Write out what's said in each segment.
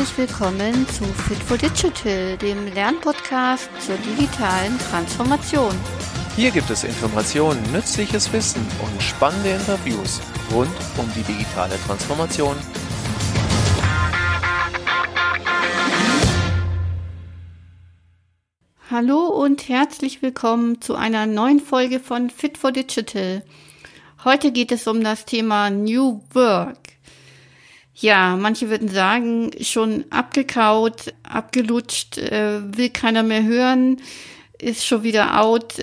herzlich willkommen zu Fit for Digital, dem Lernpodcast zur digitalen Transformation. Hier gibt es Informationen, nützliches Wissen und spannende Interviews rund um die digitale Transformation. Hallo und herzlich willkommen zu einer neuen Folge von Fit for Digital. Heute geht es um das Thema New Work. Ja, manche würden sagen, schon abgekaut, abgelutscht, äh, will keiner mehr hören, ist schon wieder out.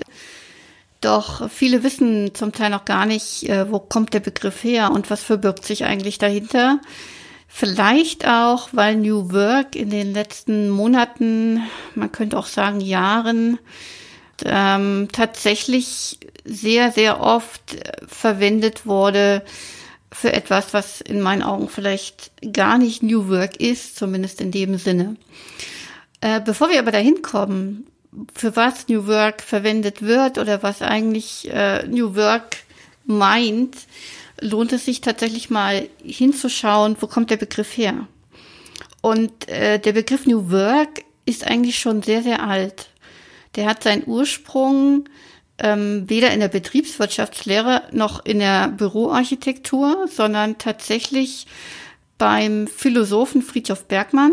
Doch viele wissen zum Teil noch gar nicht, äh, wo kommt der Begriff her und was verbirgt sich eigentlich dahinter. Vielleicht auch, weil New Work in den letzten Monaten, man könnte auch sagen Jahren, ähm, tatsächlich sehr, sehr oft verwendet wurde, für etwas, was in meinen Augen vielleicht gar nicht New Work ist, zumindest in dem Sinne. Äh, bevor wir aber dahin kommen, für was New Work verwendet wird oder was eigentlich äh, New Work meint, lohnt es sich tatsächlich mal hinzuschauen, wo kommt der Begriff her. Und äh, der Begriff New Work ist eigentlich schon sehr, sehr alt. Der hat seinen Ursprung ähm, weder in der Betriebswirtschaftslehre noch in der Büroarchitektur, sondern tatsächlich beim Philosophen Friedhof Bergmann.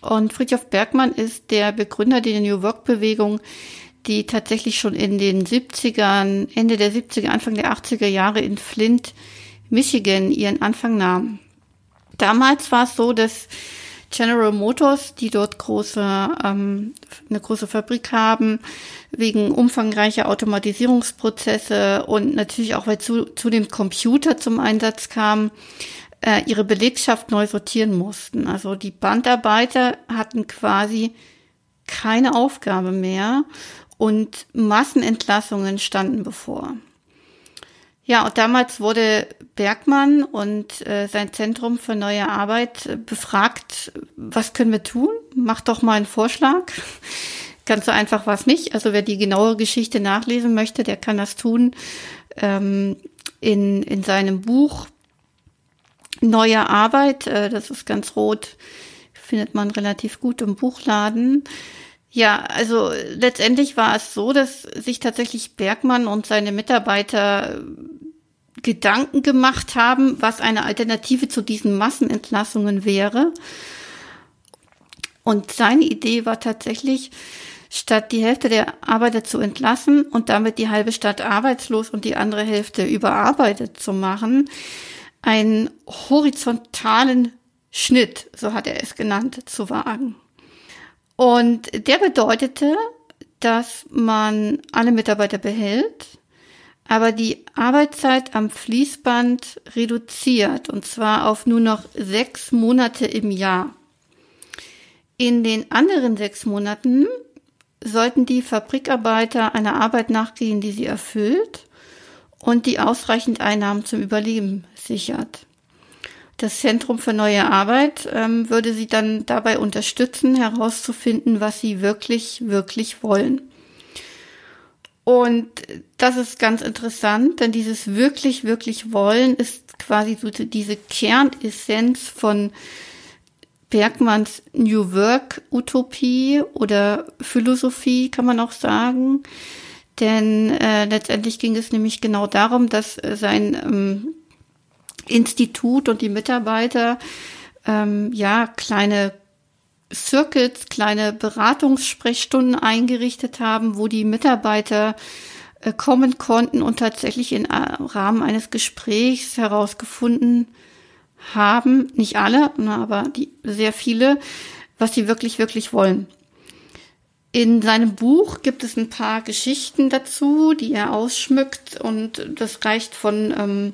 Und Friedhof Bergmann ist der Begründer der New Work Bewegung, die tatsächlich schon in den 70ern, Ende der 70er, Anfang der 80er Jahre in Flint, Michigan ihren Anfang nahm. Damals war es so, dass General Motors, die dort große, ähm, eine große Fabrik haben, wegen umfangreicher Automatisierungsprozesse und natürlich auch, weil zu, zu dem Computer zum Einsatz kam, äh, ihre Belegschaft neu sortieren mussten. Also die Bandarbeiter hatten quasi keine Aufgabe mehr und Massenentlassungen standen bevor. Ja, und damals wurde Bergmann und äh, sein Zentrum für neue Arbeit äh, befragt, was können wir tun? Mach doch mal einen Vorschlag. Ganz so einfach war es nicht. Also wer die genaue Geschichte nachlesen möchte, der kann das tun. Ähm, in, in seinem Buch Neue Arbeit, äh, das ist ganz rot, findet man relativ gut im Buchladen. Ja, also letztendlich war es so, dass sich tatsächlich Bergmann und seine Mitarbeiter Gedanken gemacht haben, was eine Alternative zu diesen Massenentlassungen wäre. Und seine Idee war tatsächlich, statt die Hälfte der Arbeiter zu entlassen und damit die halbe Stadt arbeitslos und die andere Hälfte überarbeitet zu machen, einen horizontalen Schnitt, so hat er es genannt, zu wagen. Und der bedeutete, dass man alle Mitarbeiter behält, aber die Arbeitszeit am Fließband reduziert, und zwar auf nur noch sechs Monate im Jahr. In den anderen sechs Monaten sollten die Fabrikarbeiter einer Arbeit nachgehen, die sie erfüllt und die ausreichend Einnahmen zum Überleben sichert. Das Zentrum für neue Arbeit ähm, würde sie dann dabei unterstützen, herauszufinden, was sie wirklich, wirklich wollen. Und das ist ganz interessant, denn dieses wirklich, wirklich wollen ist quasi so diese Kernessenz von Bergmanns New Work Utopie oder Philosophie, kann man auch sagen. Denn äh, letztendlich ging es nämlich genau darum, dass sein ähm, Institut und die Mitarbeiter ähm, ja kleine Circuits, kleine Beratungssprechstunden eingerichtet haben, wo die Mitarbeiter äh, kommen konnten und tatsächlich im Rahmen eines Gesprächs herausgefunden haben, nicht alle, aber die, sehr viele, was sie wirklich, wirklich wollen. In seinem Buch gibt es ein paar Geschichten dazu, die er ausschmückt und das reicht von ähm,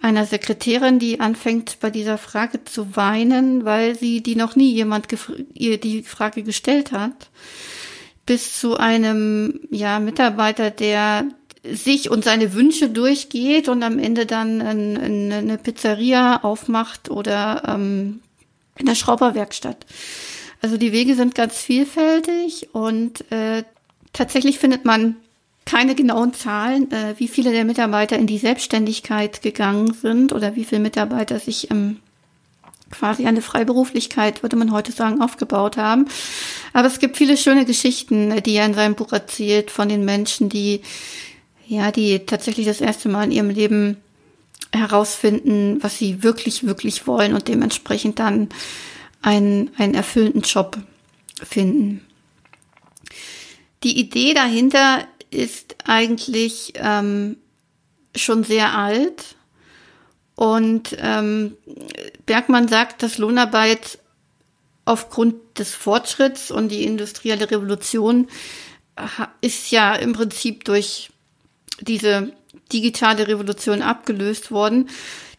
einer Sekretärin, die anfängt bei dieser Frage zu weinen, weil sie die noch nie jemand ihr die Frage gestellt hat, bis zu einem ja Mitarbeiter, der sich und seine Wünsche durchgeht und am Ende dann ein, eine Pizzeria aufmacht oder ähm, in der Schrauberwerkstatt. Also die Wege sind ganz vielfältig und äh, tatsächlich findet man keine genauen Zahlen, äh, wie viele der Mitarbeiter in die Selbstständigkeit gegangen sind oder wie viele Mitarbeiter sich im quasi eine Freiberuflichkeit, würde man heute sagen, aufgebaut haben. Aber es gibt viele schöne Geschichten, die er in seinem Buch erzählt von den Menschen, die, ja, die tatsächlich das erste Mal in ihrem Leben herausfinden, was sie wirklich, wirklich wollen und dementsprechend dann einen, einen erfüllenden Job finden. Die Idee dahinter ist eigentlich ähm, schon sehr alt. Und ähm, Bergmann sagt, dass Lohnarbeit aufgrund des Fortschritts und die industrielle Revolution ist ja im Prinzip durch diese digitale Revolution abgelöst worden,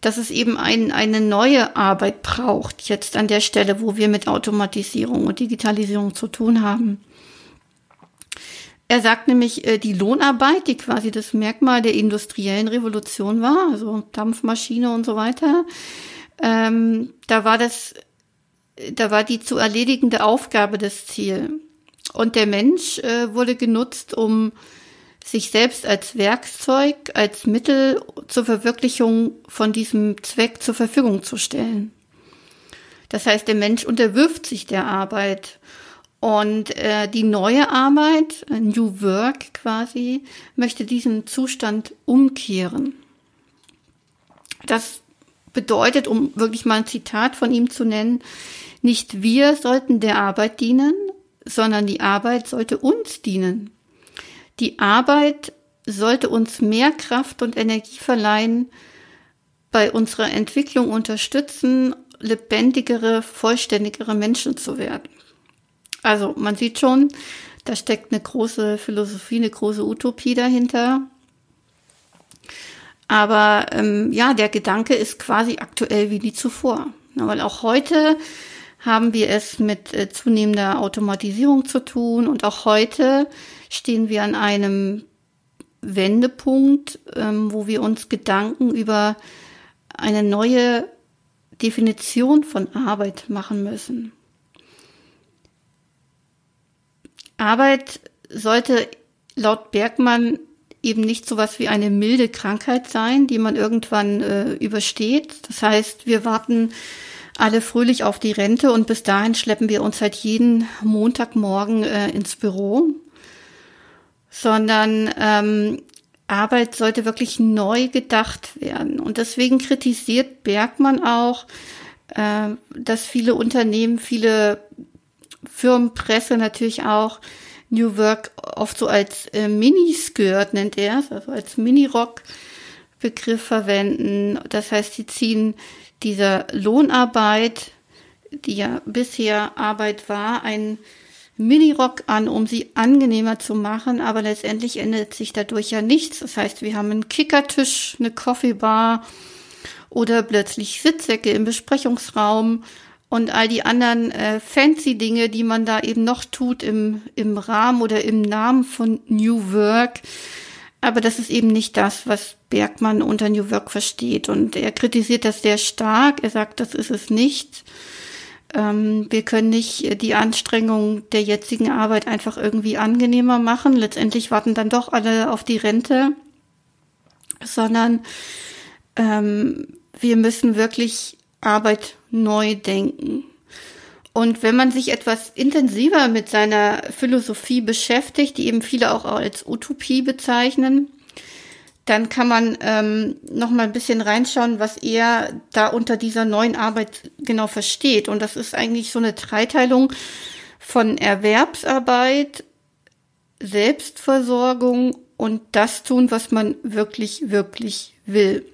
dass es eben ein, eine neue Arbeit braucht, jetzt an der Stelle, wo wir mit Automatisierung und Digitalisierung zu tun haben. Er sagt nämlich, äh, die Lohnarbeit, die quasi das Merkmal der industriellen Revolution war, also Dampfmaschine und so weiter, ähm, da war das, da war die zu erledigende Aufgabe das Ziel. Und der Mensch äh, wurde genutzt, um sich selbst als Werkzeug, als Mittel zur Verwirklichung von diesem Zweck zur Verfügung zu stellen. Das heißt, der Mensch unterwirft sich der Arbeit und äh, die neue Arbeit, New Work quasi, möchte diesen Zustand umkehren. Das bedeutet, um wirklich mal ein Zitat von ihm zu nennen, nicht wir sollten der Arbeit dienen, sondern die Arbeit sollte uns dienen. Die Arbeit sollte uns mehr Kraft und Energie verleihen, bei unserer Entwicklung unterstützen, lebendigere, vollständigere Menschen zu werden. Also man sieht schon, da steckt eine große Philosophie, eine große Utopie dahinter. Aber ähm, ja, der Gedanke ist quasi aktuell wie nie zuvor. Ja, weil auch heute haben wir es mit äh, zunehmender Automatisierung zu tun und auch heute stehen wir an einem Wendepunkt, ähm, wo wir uns Gedanken über eine neue Definition von Arbeit machen müssen. Arbeit sollte laut Bergmann eben nicht so was wie eine milde Krankheit sein, die man irgendwann äh, übersteht. Das heißt, wir warten alle fröhlich auf die Rente und bis dahin schleppen wir uns halt jeden Montagmorgen äh, ins Büro, sondern ähm, Arbeit sollte wirklich neu gedacht werden. Und deswegen kritisiert Bergmann auch, äh, dass viele Unternehmen, viele Firmenpresse natürlich auch New Work oft so als äh, Miniskirt nennt er es, also als Minirock-Begriff verwenden. Das heißt, sie ziehen dieser Lohnarbeit, die ja bisher Arbeit war, ein Minirock an, um sie angenehmer zu machen, aber letztendlich ändert sich dadurch ja nichts. Das heißt, wir haben einen Kickertisch, eine Coffeebar oder plötzlich Sitzsäcke im Besprechungsraum und all die anderen äh, fancy Dinge, die man da eben noch tut im, im Rahmen oder im Namen von New Work. Aber das ist eben nicht das, was Bergmann unter New Work versteht. Und er kritisiert das sehr stark. Er sagt, das ist es nicht. Ähm, wir können nicht die Anstrengungen der jetzigen Arbeit einfach irgendwie angenehmer machen. Letztendlich warten dann doch alle auf die Rente, sondern ähm, wir müssen wirklich Arbeit neu denken. Und wenn man sich etwas intensiver mit seiner Philosophie beschäftigt, die eben viele auch als Utopie bezeichnen, dann kann man ähm, noch mal ein bisschen reinschauen, was er da unter dieser neuen Arbeit genau versteht. Und das ist eigentlich so eine Dreiteilung von Erwerbsarbeit, Selbstversorgung und das tun, was man wirklich, wirklich will.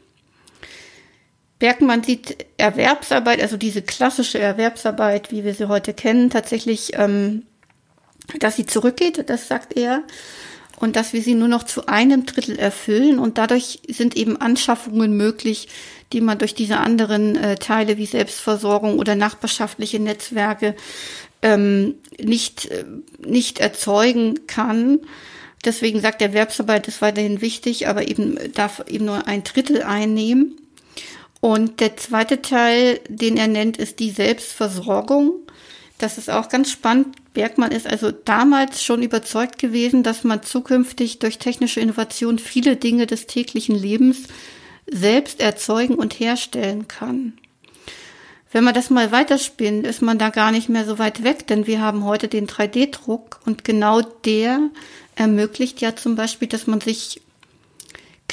Bergmann sieht Erwerbsarbeit, also diese klassische Erwerbsarbeit, wie wir sie heute kennen, tatsächlich, ähm, dass sie zurückgeht, das sagt er, und dass wir sie nur noch zu einem Drittel erfüllen. Und dadurch sind eben Anschaffungen möglich, die man durch diese anderen äh, Teile wie Selbstversorgung oder nachbarschaftliche Netzwerke ähm, nicht, äh, nicht erzeugen kann. Deswegen sagt Erwerbsarbeit ist weiterhin wichtig, aber eben darf eben nur ein Drittel einnehmen. Und der zweite Teil, den er nennt, ist die Selbstversorgung. Das ist auch ganz spannend. Bergmann ist also damals schon überzeugt gewesen, dass man zukünftig durch technische Innovation viele Dinge des täglichen Lebens selbst erzeugen und herstellen kann. Wenn man das mal weiterspinnt, ist man da gar nicht mehr so weit weg, denn wir haben heute den 3D-Druck und genau der ermöglicht ja zum Beispiel, dass man sich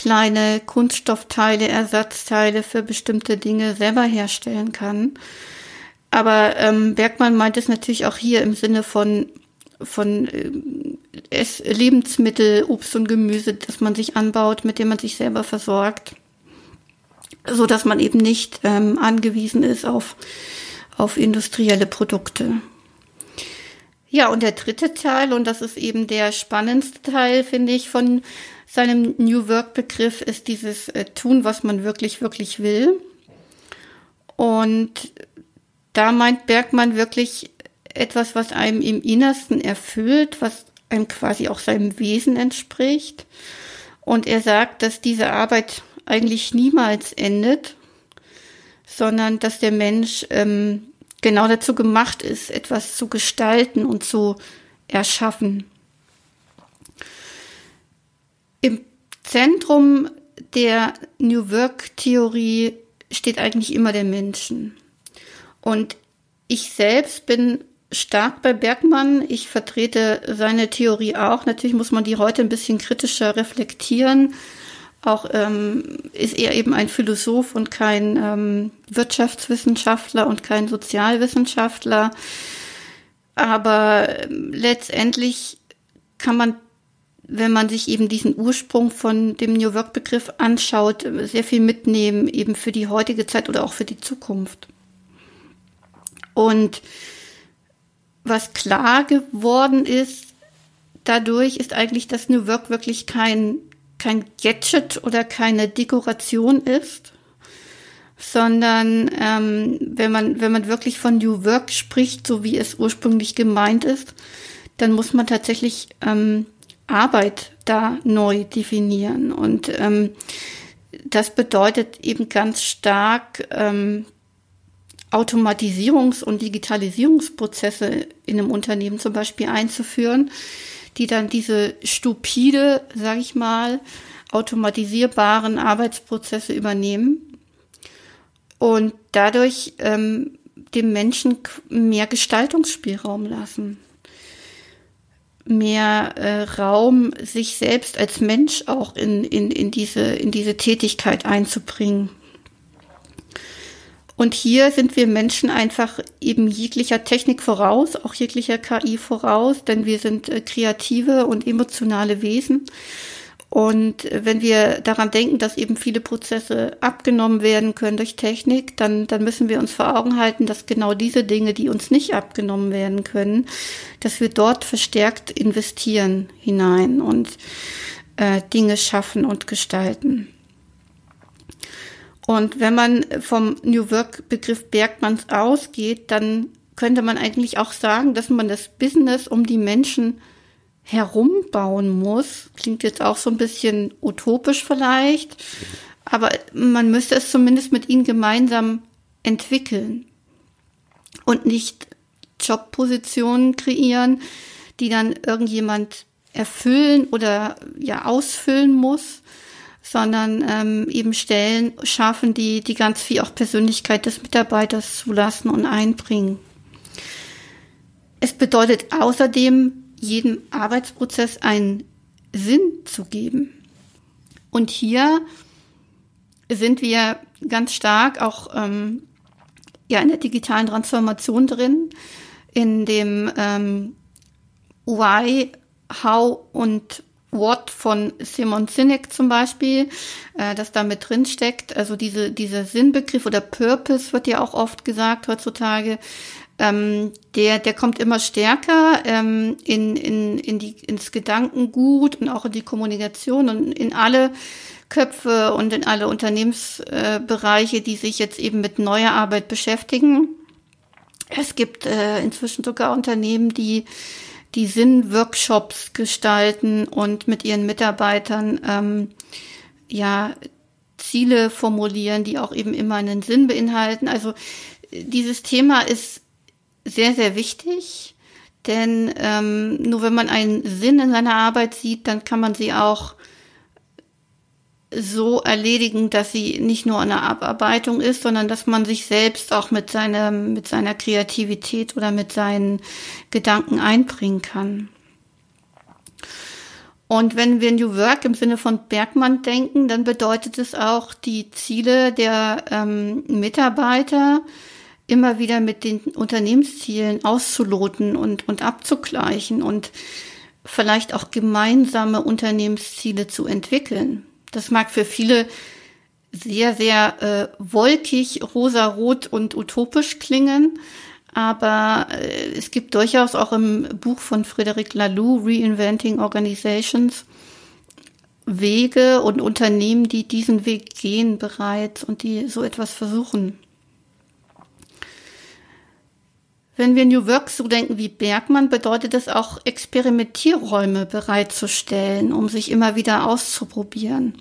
kleine Kunststoffteile, Ersatzteile für bestimmte Dinge selber herstellen kann. Aber ähm, Bergmann meint es natürlich auch hier im Sinne von von äh, es, Lebensmittel, Obst und Gemüse, das man sich anbaut, mit dem man sich selber versorgt, so dass man eben nicht ähm, angewiesen ist auf auf industrielle Produkte. Ja, und der dritte Teil, und das ist eben der spannendste Teil, finde ich, von seinem New Work Begriff, ist dieses äh, Tun, was man wirklich, wirklich will. Und da meint Bergmann wirklich etwas, was einem im Innersten erfüllt, was einem quasi auch seinem Wesen entspricht. Und er sagt, dass diese Arbeit eigentlich niemals endet, sondern dass der Mensch ähm, genau dazu gemacht ist, etwas zu gestalten und zu erschaffen. Im Zentrum der New Work Theorie steht eigentlich immer der Menschen. Und ich selbst bin stark bei Bergmann. Ich vertrete seine Theorie auch. Natürlich muss man die heute ein bisschen kritischer reflektieren. Auch ähm, ist er eben ein Philosoph und kein ähm, Wirtschaftswissenschaftler und kein Sozialwissenschaftler. Aber ähm, letztendlich kann man, wenn man sich eben diesen Ursprung von dem New Work Begriff anschaut, sehr viel mitnehmen, eben für die heutige Zeit oder auch für die Zukunft. Und was klar geworden ist, dadurch ist eigentlich, dass New Work wirklich kein kein Gadget oder keine Dekoration ist, sondern ähm, wenn man wenn man wirklich von New Work spricht, so wie es ursprünglich gemeint ist, dann muss man tatsächlich ähm, Arbeit da neu definieren. Und ähm, das bedeutet eben ganz stark ähm, Automatisierungs- und Digitalisierungsprozesse in einem Unternehmen zum Beispiel einzuführen, die dann diese stupide, sage ich mal, automatisierbaren Arbeitsprozesse übernehmen und dadurch ähm, dem Menschen mehr Gestaltungsspielraum lassen, mehr äh, Raum, sich selbst als Mensch auch in, in, in, diese, in diese Tätigkeit einzubringen. Und hier sind wir Menschen einfach eben jeglicher Technik voraus, auch jeglicher KI voraus, denn wir sind äh, kreative und emotionale Wesen. Und äh, wenn wir daran denken, dass eben viele Prozesse abgenommen werden können durch Technik, dann, dann müssen wir uns vor Augen halten, dass genau diese Dinge, die uns nicht abgenommen werden können, dass wir dort verstärkt investieren hinein und äh, Dinge schaffen und gestalten. Und wenn man vom New Work Begriff Bergmanns ausgeht, dann könnte man eigentlich auch sagen, dass man das Business um die Menschen herumbauen muss. Klingt jetzt auch so ein bisschen utopisch vielleicht, aber man müsste es zumindest mit ihnen gemeinsam entwickeln und nicht Jobpositionen kreieren, die dann irgendjemand erfüllen oder ja ausfüllen muss, sondern ähm, eben Stellen schaffen, die, die ganz viel auch Persönlichkeit des Mitarbeiters zulassen und einbringen. Es bedeutet außerdem, jedem Arbeitsprozess einen Sinn zu geben. Und hier sind wir ganz stark auch ähm, ja in der digitalen Transformation drin, in dem ähm, Why, How und What von Simon Sinek zum Beispiel, äh, das da mit drin steckt. Also diese, dieser Sinnbegriff oder Purpose wird ja auch oft gesagt heutzutage. Ähm, der, der kommt immer stärker ähm, in, in, in die, ins Gedankengut und auch in die Kommunikation und in alle Köpfe und in alle Unternehmensbereiche, äh, die sich jetzt eben mit neuer Arbeit beschäftigen. Es gibt äh, inzwischen sogar Unternehmen, die die Sinn-Workshops gestalten und mit ihren Mitarbeitern ähm, ja Ziele formulieren, die auch eben immer einen Sinn beinhalten. Also dieses Thema ist sehr, sehr wichtig, denn ähm, nur wenn man einen Sinn in seiner Arbeit sieht, dann kann man sie auch so erledigen, dass sie nicht nur eine Abarbeitung ist, sondern dass man sich selbst auch mit seiner, mit seiner Kreativität oder mit seinen Gedanken einbringen kann. Und wenn wir New Work im Sinne von Bergmann denken, dann bedeutet es auch, die Ziele der ähm, Mitarbeiter immer wieder mit den Unternehmenszielen auszuloten und, und abzugleichen und vielleicht auch gemeinsame Unternehmensziele zu entwickeln. Das mag für viele sehr, sehr äh, wolkig, rosarot und utopisch klingen, aber äh, es gibt durchaus auch im Buch von Frederic Laloux, Reinventing Organizations, Wege und Unternehmen, die diesen Weg gehen bereits und die so etwas versuchen. Wenn wir New Work so denken wie Bergmann, bedeutet es auch, Experimentierräume bereitzustellen, um sich immer wieder auszuprobieren.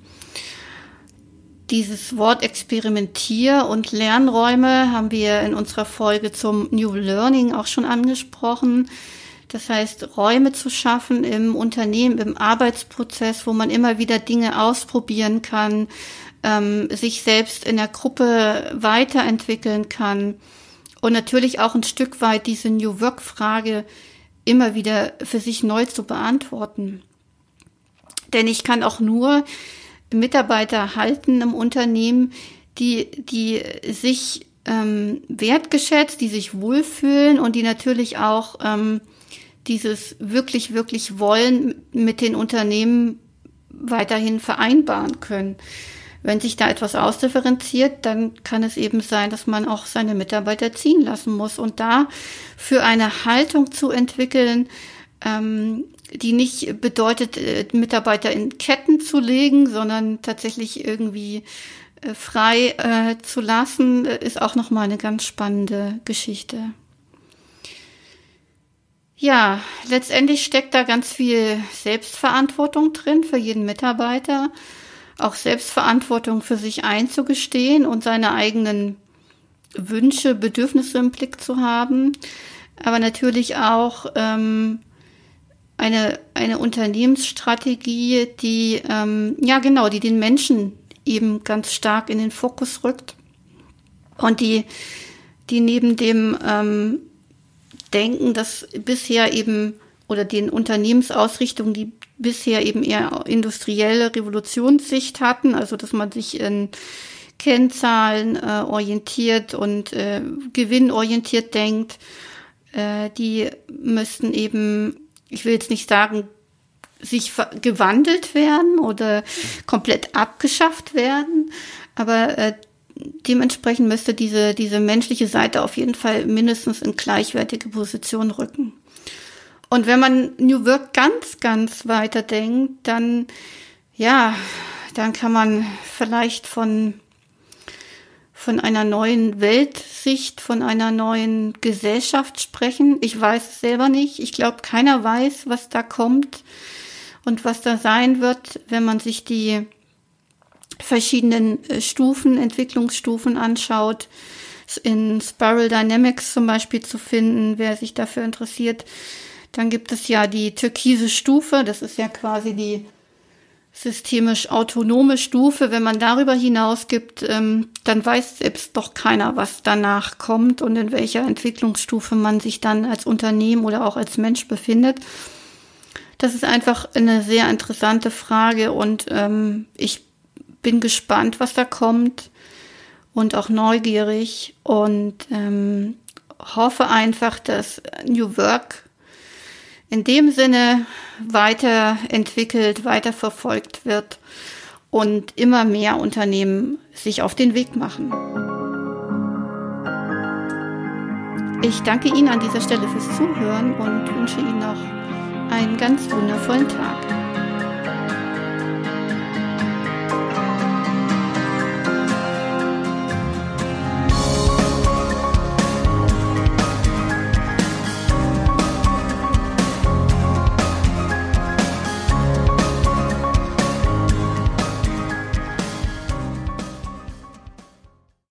Dieses Wort Experimentier- und Lernräume haben wir in unserer Folge zum New Learning auch schon angesprochen. Das heißt, Räume zu schaffen im Unternehmen, im Arbeitsprozess, wo man immer wieder Dinge ausprobieren kann, ähm, sich selbst in der Gruppe weiterentwickeln kann und natürlich auch ein Stück weit diese New Work-Frage immer wieder für sich neu zu beantworten. Denn ich kann auch nur Mitarbeiter halten im Unternehmen, die, die sich ähm, wertgeschätzt, die sich wohlfühlen und die natürlich auch ähm, dieses wirklich, wirklich wollen mit den Unternehmen weiterhin vereinbaren können. Wenn sich da etwas ausdifferenziert, dann kann es eben sein, dass man auch seine Mitarbeiter ziehen lassen muss. Und da für eine Haltung zu entwickeln, ähm, die nicht bedeutet, äh, Mitarbeiter in Ketten zu legen, sondern tatsächlich irgendwie äh, frei äh, zu lassen, äh, ist auch nochmal eine ganz spannende Geschichte. Ja, letztendlich steckt da ganz viel Selbstverantwortung drin für jeden Mitarbeiter auch Selbstverantwortung für sich einzugestehen und seine eigenen Wünsche, Bedürfnisse im Blick zu haben, aber natürlich auch ähm, eine, eine Unternehmensstrategie, die, ähm, ja genau, die den Menschen eben ganz stark in den Fokus rückt und die, die neben dem ähm, Denken, das bisher eben oder den Unternehmensausrichtungen, die bisher eben eher industrielle Revolutionssicht hatten, also dass man sich in Kennzahlen äh, orientiert und äh, gewinnorientiert denkt, äh, die müssten eben, ich will jetzt nicht sagen, sich gewandelt werden oder komplett abgeschafft werden, aber äh, dementsprechend müsste diese, diese menschliche Seite auf jeden Fall mindestens in gleichwertige Position rücken. Und wenn man New Work ganz, ganz weiter denkt, dann, ja, dann kann man vielleicht von, von einer neuen Weltsicht, von einer neuen Gesellschaft sprechen. Ich weiß es selber nicht. Ich glaube, keiner weiß, was da kommt und was da sein wird, wenn man sich die verschiedenen äh, Stufen, Entwicklungsstufen anschaut. In Spiral Dynamics zum Beispiel zu finden, wer sich dafür interessiert dann gibt es ja die türkise Stufe, das ist ja quasi die systemisch autonome Stufe. Wenn man darüber hinaus gibt, ähm, dann weiß selbst doch keiner, was danach kommt und in welcher Entwicklungsstufe man sich dann als Unternehmen oder auch als Mensch befindet. Das ist einfach eine sehr interessante Frage und ähm, ich bin gespannt, was da kommt und auch neugierig und ähm, hoffe einfach, dass New Work in dem Sinne weiterentwickelt, weiterverfolgt wird und immer mehr Unternehmen sich auf den Weg machen. Ich danke Ihnen an dieser Stelle fürs Zuhören und wünsche Ihnen noch einen ganz wundervollen Tag.